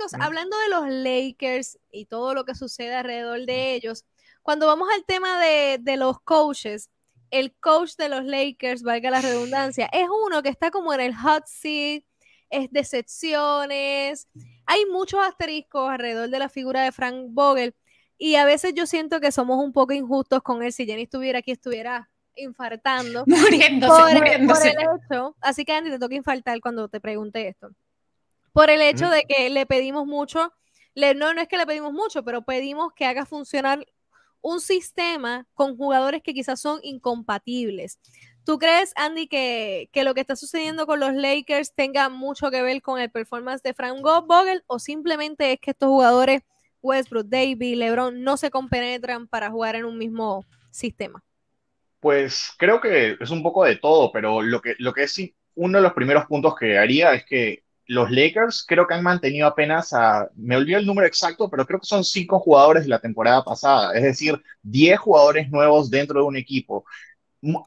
chicos, hablando de los Lakers y todo lo que sucede alrededor de ellos, cuando vamos al tema de, de los coaches, el coach de los Lakers, valga la redundancia, es uno que está como en el hot seat, es decepciones, hay muchos asteriscos alrededor de la figura de Frank Vogel y a veces yo siento que somos un poco injustos con él. Si Jenny estuviera aquí, estuviera infartando. Muriéndose, muriéndose. así que Andy, te toca infartar cuando te pregunte esto. Por el hecho de que le pedimos mucho, le, no, no es que le pedimos mucho, pero pedimos que haga funcionar un sistema con jugadores que quizás son incompatibles. ¿Tú crees, Andy, que, lo que está sucediendo con los Lakers tenga mucho que ver con el performance de Frank Vogel o simplemente es que estos jugadores, Westbrook, Davis, LeBron, no se compenetran para jugar en un mismo sistema? Pues creo que es un poco de todo, pero lo que, lo que es uno de los primeros puntos que haría es que los Lakers creo que han mantenido apenas a, me olvidé el número exacto, pero creo que son cinco jugadores de la temporada pasada, es decir, diez jugadores nuevos dentro de un equipo.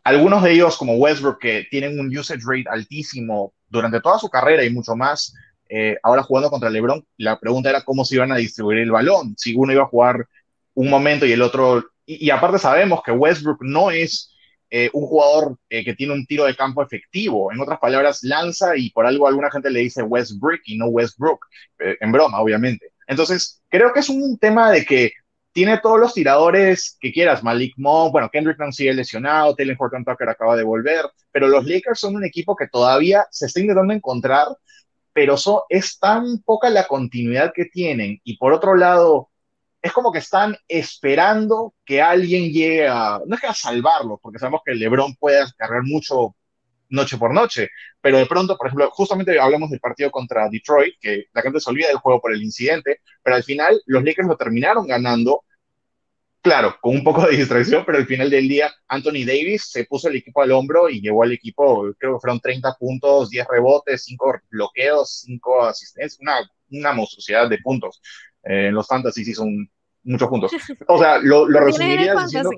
Algunos de ellos, como Westbrook, que tienen un usage rate altísimo durante toda su carrera y mucho más, eh, ahora jugando contra LeBron, la pregunta era cómo se iban a distribuir el balón, si uno iba a jugar un momento y el otro, y aparte sabemos que Westbrook no es eh, un jugador eh, que tiene un tiro de campo efectivo. En otras palabras, lanza y por algo alguna gente le dice Westbrook y no Westbrook, eh, en broma, obviamente. Entonces, creo que es un tema de que tiene todos los tiradores que quieras, Malik Monk, bueno, Kendrick Nunn sigue lesionado, Taylor Horton Tucker acaba de volver, pero los Lakers son un equipo que todavía se está intentando encontrar, pero es tan poca la continuidad que tienen, y por otro lado, es como que están esperando que alguien llegue a, no es que a salvarlo, porque sabemos que LeBron puede cargar mucho noche por noche, pero de pronto, por ejemplo, justamente hablamos del partido contra Detroit, que la gente se olvida del juego por el incidente, pero al final los Lakers lo terminaron ganando, claro, con un poco de distracción, pero al final del día Anthony Davis se puso el equipo al hombro y llevó al equipo, creo que fueron 30 puntos, 10 rebotes, 5 bloqueos, 5 asistencias, una, una monstruosidad de puntos. Eh, en los fantasy sí son muchos puntos. O sea, lo, resumiría diciendo...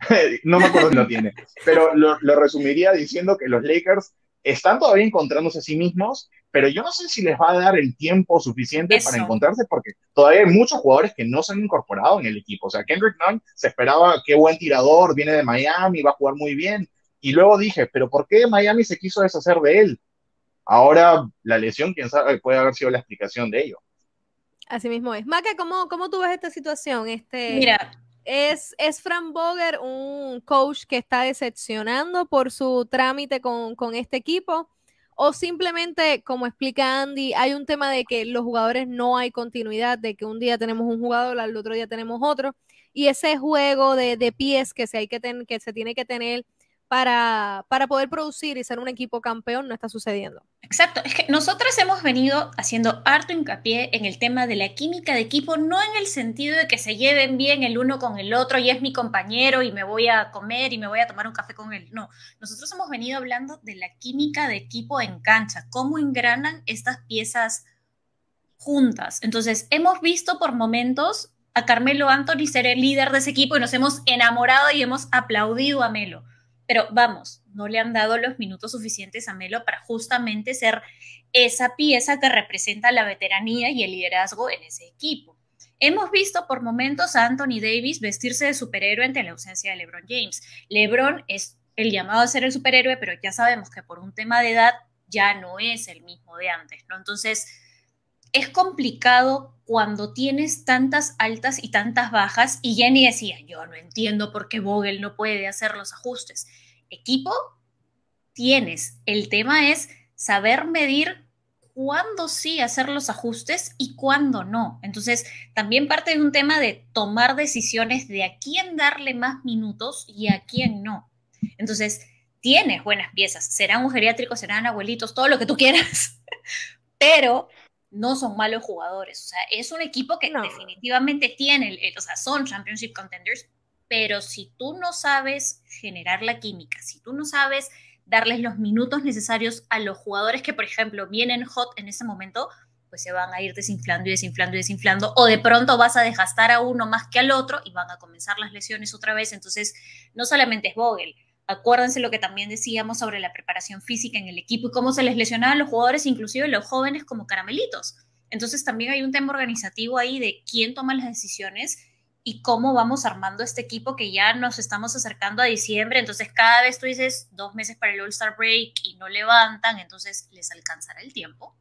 no me acuerdo si lo tiene, pero lo, resumiría diciendo que los Lakers están todavía encontrándose a sí mismos, pero yo no sé si les va a dar el tiempo suficiente para encontrarse porque todavía hay muchos jugadores que no se han incorporado en el equipo. O sea, Kendrick Nunn se esperaba, qué buen tirador, viene de Miami, va a jugar muy bien. Y luego dije, pero ¿por qué Miami se quiso deshacer de él? Ahora la lesión, quién sabe, puede haber sido la explicación de ello. Así mismo es. Maca, ¿cómo, cómo tú ves esta situación? Este, Mira. ¿es, ¿Es Fran Boger un coach que está decepcionando por su trámite con, con este equipo? ¿O simplemente, como explica Andy, hay un tema de que los jugadores no hay continuidad, de que un día tenemos un jugador, al otro día tenemos otro? Y ese juego de, de pies que se, hay que, que se tiene que tener para, para poder producir y ser un equipo campeón no está sucediendo. Exacto, es que nosotros hemos venido haciendo harto hincapié en el tema de la química de equipo, no en el sentido de que se lleven bien el uno con el otro y es mi compañero y me voy a comer y me voy a tomar un café con él. No, nosotros hemos venido hablando de la química de equipo en cancha, cómo engranan estas piezas juntas. Entonces, hemos visto por momentos a Carmelo Anthony ser el líder de ese equipo y nos hemos enamorado y hemos aplaudido a Melo pero vamos, no le han dado los minutos suficientes a Melo para justamente ser esa pieza que representa la veteranía y el liderazgo en ese equipo. Hemos visto por momentos a Anthony Davis vestirse de superhéroe ante la ausencia de LeBron James. LeBron es el llamado a ser el superhéroe, pero ya sabemos que por un tema de edad ya no es el mismo de antes, ¿no? Entonces, es complicado cuando tienes tantas altas y tantas bajas. Y Jenny decía, yo no entiendo por qué Vogel no puede hacer los ajustes. Equipo, tienes. El tema es saber medir cuándo sí hacer los ajustes y cuándo no. Entonces, también parte de un tema de tomar decisiones de a quién darle más minutos y a quién no. Entonces, tienes buenas piezas, serán un geriátrico, serán abuelitos, todo lo que tú quieras, pero no son malos jugadores. O sea, es un equipo que definitivamente tiene, o sea, son championship contenders, pero si tú no sabes generar la química, si tú no sabes darles los minutos necesarios a los jugadores que, por ejemplo, vienen hot en ese momento, pues se van a ir desinflando y desinflando y desinflando, o de pronto vas a desgastar a uno más que al otro y van a comenzar las lesiones otra vez. Entonces, no solamente es Vogel, Acuérdense lo que también decíamos sobre la preparación física en el equipo y cómo se les lesionaban los jugadores, inclusive los jóvenes como caramelitos. Entonces también hay un tema organizativo ahí de quién toma las decisiones y cómo vamos armando este equipo que ya nos estamos acercando a diciembre. Entonces cada vez tú dices dos meses para el All Star Break y no levantan, entonces les alcanzará el tiempo.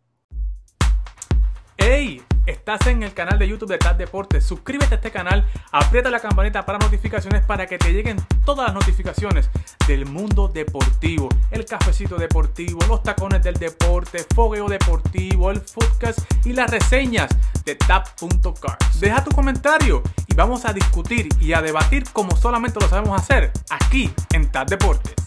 ¡Hey! Estás en el canal de YouTube de TAD Deportes. Suscríbete a este canal, aprieta la campanita para notificaciones para que te lleguen todas las notificaciones del mundo deportivo. El cafecito deportivo, los tacones del deporte, fogueo deportivo, el footcast y las reseñas de TAP.cars. Deja tu comentario y vamos a discutir y a debatir como solamente lo sabemos hacer aquí en TAD Deportes.